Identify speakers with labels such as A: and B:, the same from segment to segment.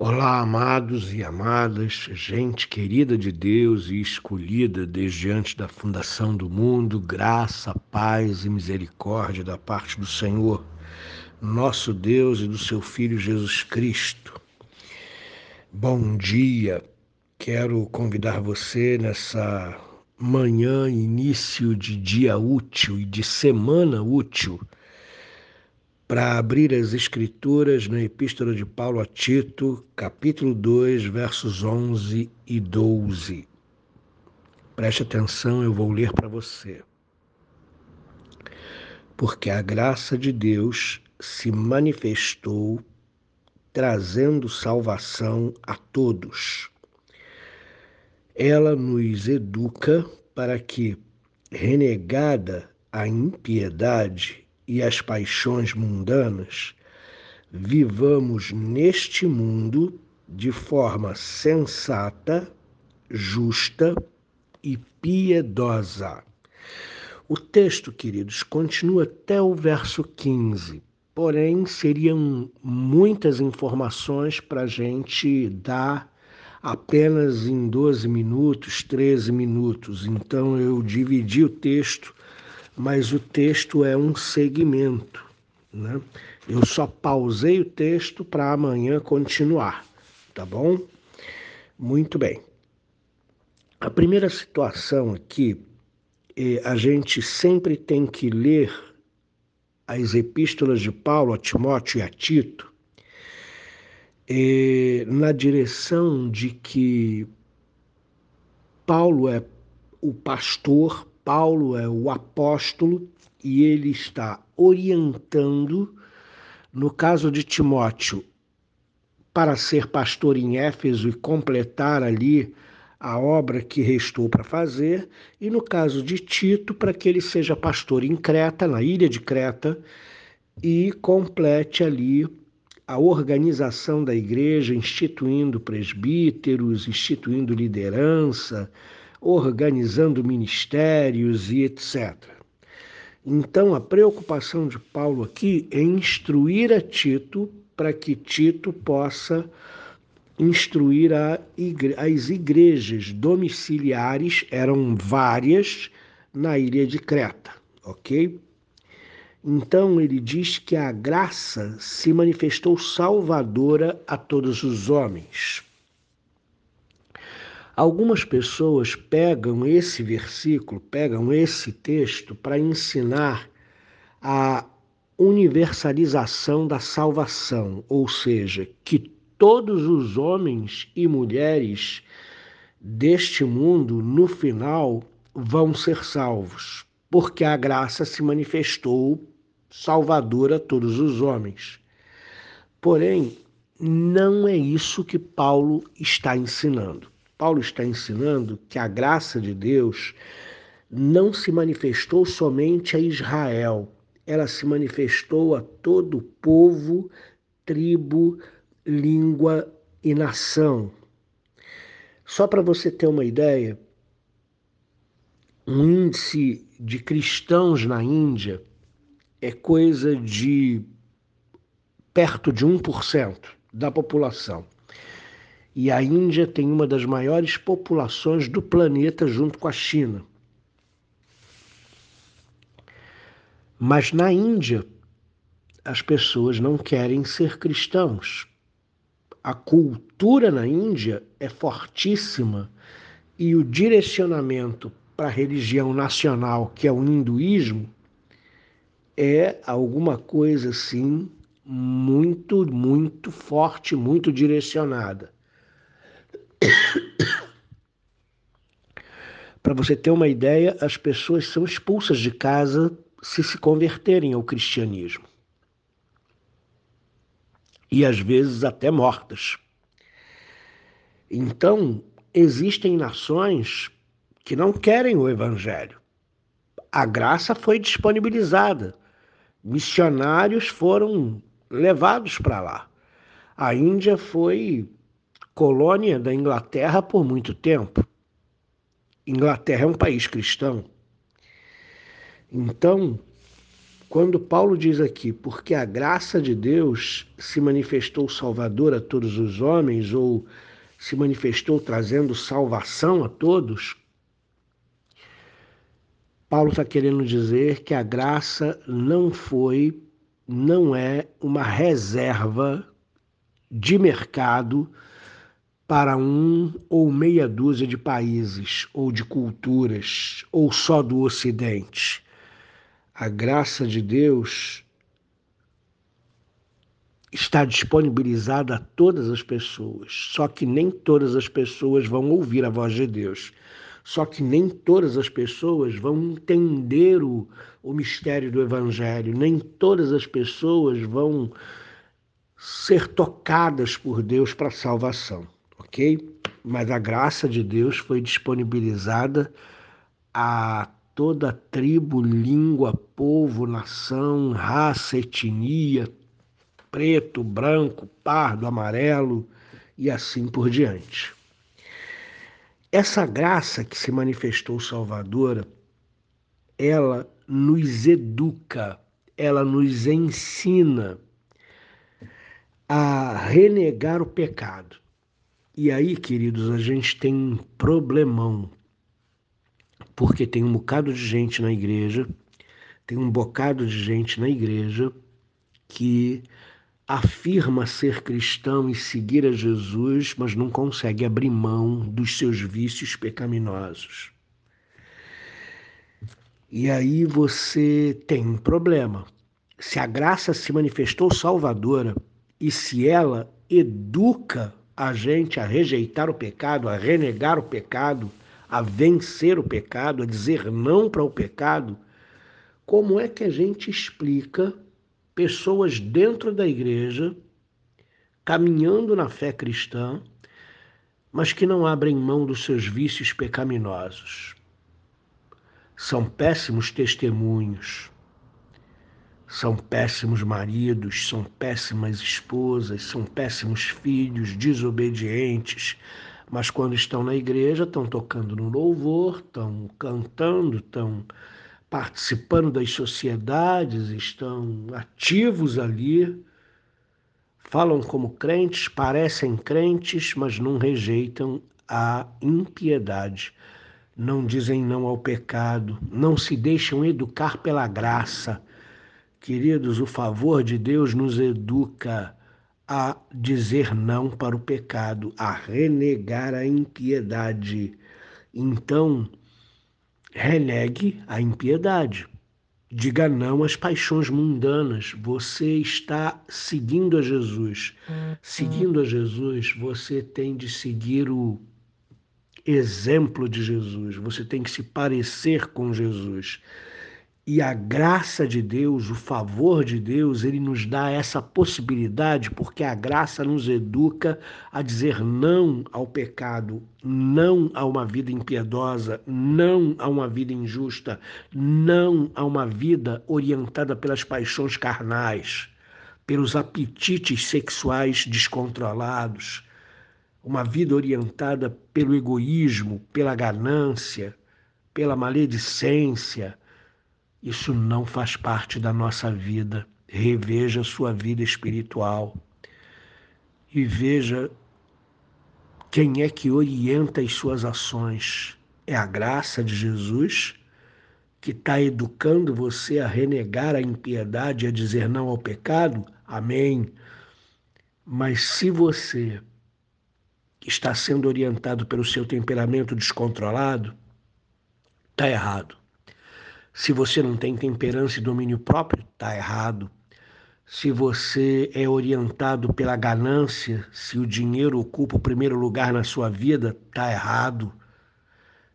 A: Olá, amados e amadas, gente querida de Deus e escolhida desde antes da fundação do mundo, graça, paz e misericórdia da parte do Senhor, nosso Deus e do seu Filho Jesus Cristo. Bom dia, quero convidar você nessa manhã, início de dia útil e de semana útil para abrir as Escrituras na Epístola de Paulo a Tito, capítulo 2, versos 11 e 12. Preste atenção, eu vou ler para você. Porque a graça de Deus se manifestou trazendo salvação a todos. Ela nos educa para que, renegada a impiedade e as paixões mundanas, vivamos neste mundo de forma sensata, justa e piedosa. O texto, queridos, continua até o verso 15, porém seriam muitas informações para a gente dar apenas em 12 minutos, 13 minutos. Então eu dividi o texto mas o texto é um segmento. Né? Eu só pausei o texto para amanhã continuar, tá bom? Muito bem. A primeira situação aqui, é, a gente sempre tem que ler as epístolas de Paulo a Timóteo e a Tito é, na direção de que Paulo é o pastor Paulo é o apóstolo e ele está orientando, no caso de Timóteo, para ser pastor em Éfeso e completar ali a obra que restou para fazer, e no caso de Tito, para que ele seja pastor em Creta, na ilha de Creta, e complete ali a organização da igreja, instituindo presbíteros, instituindo liderança, organizando ministérios e etc. Então, a preocupação de Paulo aqui é instruir a Tito para que Tito possa instruir igre as igrejas domiciliares, eram várias, na ilha de Creta, ok? Então ele diz que a graça se manifestou salvadora a todos os homens. Algumas pessoas pegam esse versículo, pegam esse texto para ensinar a universalização da salvação, ou seja, que todos os homens e mulheres deste mundo, no final, vão ser salvos, porque a graça se manifestou salvadora a todos os homens. Porém, não é isso que Paulo está ensinando. Paulo está ensinando que a graça de Deus não se manifestou somente a Israel, ela se manifestou a todo povo, tribo, língua e nação. Só para você ter uma ideia, um índice de cristãos na Índia é coisa de perto de 1% da população. E a Índia tem uma das maiores populações do planeta junto com a China. Mas na Índia, as pessoas não querem ser cristãos. A cultura na Índia é fortíssima e o direcionamento para a religião nacional, que é o hinduísmo, é alguma coisa assim muito, muito forte, muito direcionada. Para você ter uma ideia, as pessoas são expulsas de casa se se converterem ao cristianismo. E às vezes até mortas. Então, existem nações que não querem o evangelho. A graça foi disponibilizada. Missionários foram levados para lá. A Índia foi colônia da Inglaterra por muito tempo. Inglaterra é um país cristão. Então, quando Paulo diz aqui, porque a graça de Deus se manifestou salvador a todos os homens, ou se manifestou trazendo salvação a todos, Paulo está querendo dizer que a graça não foi, não é uma reserva de mercado para um ou meia dúzia de países, ou de culturas, ou só do Ocidente. A graça de Deus está disponibilizada a todas as pessoas, só que nem todas as pessoas vão ouvir a voz de Deus. Só que nem todas as pessoas vão entender o, o mistério do Evangelho, nem todas as pessoas vão ser tocadas por Deus para a salvação, ok? Mas a graça de Deus foi disponibilizada a toda tribo, língua, povo, nação, raça, etnia, preto, branco, pardo, amarelo e assim por diante. Essa graça que se manifestou salvadora, ela nos educa, ela nos ensina a renegar o pecado. E aí, queridos, a gente tem um problemão, porque tem um bocado de gente na igreja, tem um bocado de gente na igreja que afirma ser cristão e seguir a Jesus, mas não consegue abrir mão dos seus vícios pecaminosos. E aí você tem um problema. Se a graça se manifestou salvadora e se ela educa a gente a rejeitar o pecado, a renegar o pecado, a vencer o pecado, a dizer não para o pecado, como é que a gente explica pessoas dentro da igreja, caminhando na fé cristã, mas que não abrem mão dos seus vícios pecaminosos. São péssimos testemunhos, são péssimos maridos, são péssimas esposas, são péssimos filhos, desobedientes, mas quando estão na igreja estão tocando no louvor, estão cantando, estão participando das sociedades, estão ativos ali, falam como crentes, parecem crentes, mas não rejeitam a impiedade. Não dizem não ao pecado, não se deixam educar pela graça. Queridos, o favor de Deus nos educa a dizer não para o pecado, a renegar a impiedade. Então, renegue a impiedade. Diga não às paixões mundanas. Você está seguindo a Jesus. Seguindo a Jesus, você tem de seguir o exemplo de Jesus. Você tem que se parecer com Jesus. E a graça de Deus, o favor de Deus, ele nos dá essa possibilidade, porque a graça nos educa a dizer não ao pecado, não a uma vida impiedosa, não a uma vida injusta, não a uma vida orientada pelas paixões carnais, pelos apetites sexuais descontrolados, uma vida orientada pelo egoísmo, pela ganância, pela maledicência isso não faz parte da nossa vida. Reveja sua vida espiritual e veja quem é que orienta as suas ações. É a graça de Jesus que está educando você a renegar a impiedade, a dizer não ao pecado? Amém. Mas se você está sendo orientado pelo seu temperamento descontrolado, está errado. Se você não tem temperança e domínio próprio, está errado. Se você é orientado pela ganância, se o dinheiro ocupa o primeiro lugar na sua vida, está errado.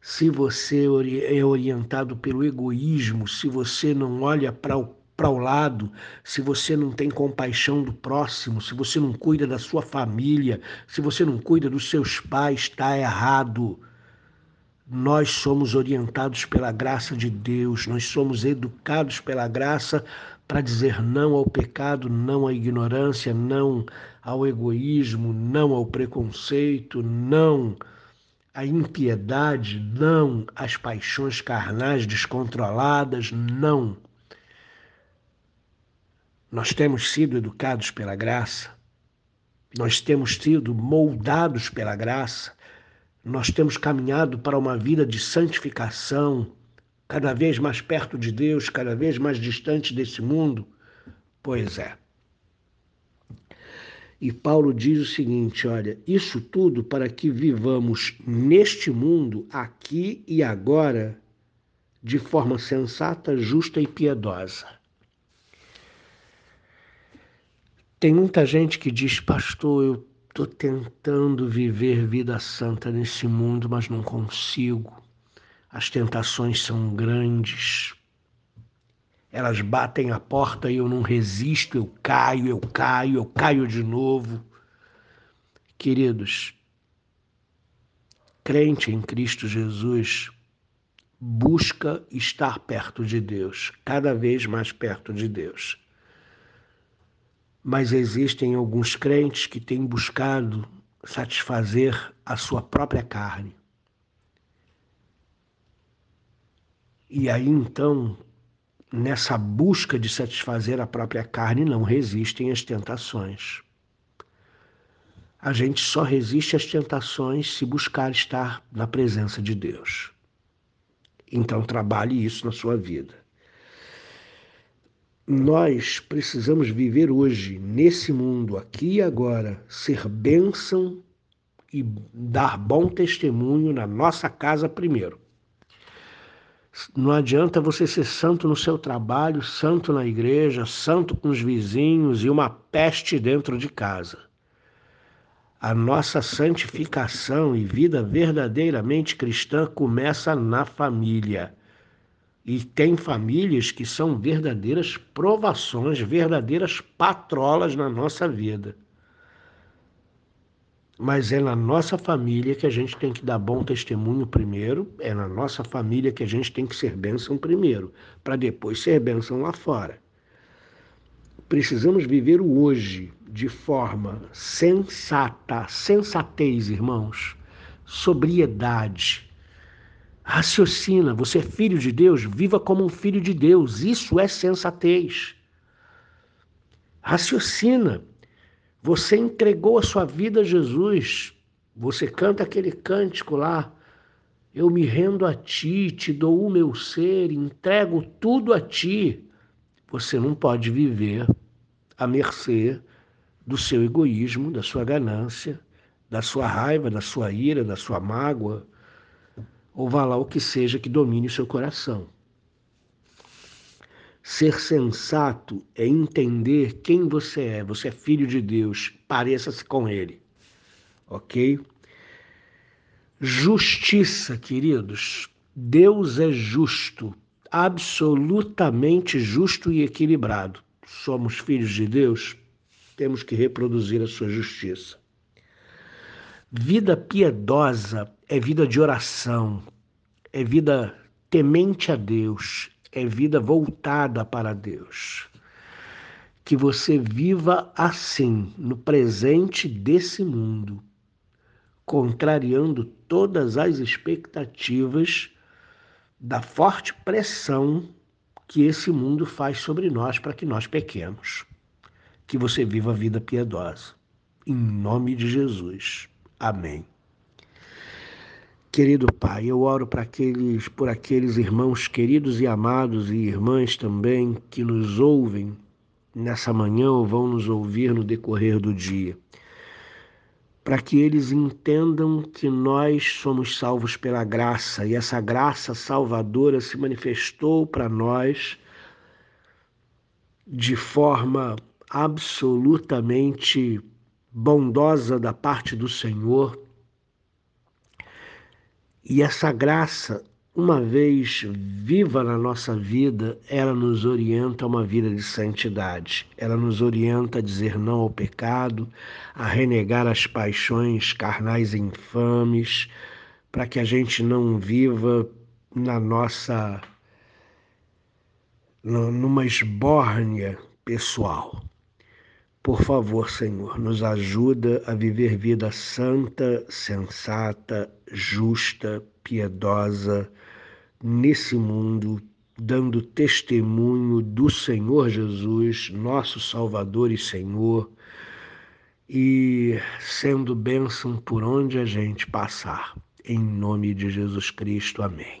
A: Se você é orientado pelo egoísmo, se você não olha para o para o lado, se você não tem compaixão do próximo, se você não cuida da sua família, se você não cuida dos seus pais, está errado. Nós somos orientados pela graça de Deus, nós somos educados pela graça para dizer não ao pecado, não à ignorância, não ao egoísmo, não ao preconceito, não à impiedade, não às paixões carnais descontroladas, não. Nós temos sido educados pela graça, nós temos sido moldados pela graça, nós temos caminhado para uma vida de santificação, cada vez mais perto de Deus, cada vez mais distante desse mundo? Pois é. E Paulo diz o seguinte: olha, isso tudo para que vivamos neste mundo, aqui e agora, de forma sensata, justa e piedosa. Tem muita gente que diz, pastor, eu estou tentando viver vida santa nesse mundo, mas não consigo. As tentações são grandes. Elas batem a porta e eu não resisto, eu caio, eu caio, eu caio de novo. Queridos, crente em Cristo Jesus busca estar perto de Deus, cada vez mais perto de Deus. Mas existem alguns crentes que têm buscado satisfazer a sua própria carne. E aí então nessa busca de satisfazer a própria carne, não resistem às tentações. A gente só resiste às tentações se buscar estar na presença de Deus. Então, trabalhe isso na sua vida. Nós precisamos viver hoje, nesse mundo, aqui e agora, ser bênção e dar bom testemunho na nossa casa primeiro. Não adianta você ser santo no seu trabalho, santo na igreja, santo com os vizinhos e uma peste dentro de casa. A nossa santificação e vida verdadeiramente cristã começa na família. E tem famílias que são verdadeiras provações, verdadeiras patrolas na nossa vida mas é na nossa família que a gente tem que dar bom testemunho primeiro, é na nossa família que a gente tem que ser bênção primeiro, para depois ser bênção lá fora. Precisamos viver o hoje de forma sensata, sensatez, irmãos, sobriedade. Raciocina, você é filho de Deus, viva como um filho de Deus, isso é sensatez. Raciocina, você entregou a sua vida a Jesus. Você canta aquele cântico lá. Eu me rendo a ti, te dou o meu ser, entrego tudo a ti. Você não pode viver à mercê do seu egoísmo, da sua ganância, da sua raiva, da sua ira, da sua mágoa, ou vá lá o que seja que domine o seu coração. Ser sensato é entender quem você é. Você é filho de Deus. Pareça-se com Ele. Ok? Justiça, queridos. Deus é justo, absolutamente justo e equilibrado. Somos filhos de Deus, temos que reproduzir a sua justiça. Vida piedosa é vida de oração, é vida temente a Deus, é vida voltada para Deus. Que você viva assim, no presente desse mundo, contrariando todas as expectativas da forte pressão que esse mundo faz sobre nós para que nós pequemos. Que você viva a vida piedosa. Em nome de Jesus. Amém. Querido Pai, eu oro para aqueles, por aqueles irmãos queridos e amados e irmãs também que nos ouvem nessa manhã ou vão nos ouvir no decorrer do dia. Para que eles entendam que nós somos salvos pela graça e essa graça salvadora se manifestou para nós de forma absolutamente bondosa da parte do Senhor e essa graça, uma vez viva na nossa vida, ela nos orienta a uma vida de santidade. Ela nos orienta a dizer não ao pecado, a renegar as paixões carnais infames, para que a gente não viva na nossa numa esbórnia pessoal. Por favor, Senhor, nos ajuda a viver vida santa, sensata, justa, piedosa nesse mundo dando testemunho do Senhor Jesus, nosso Salvador e Senhor, e sendo bênção por onde a gente passar. Em nome de Jesus Cristo, amém.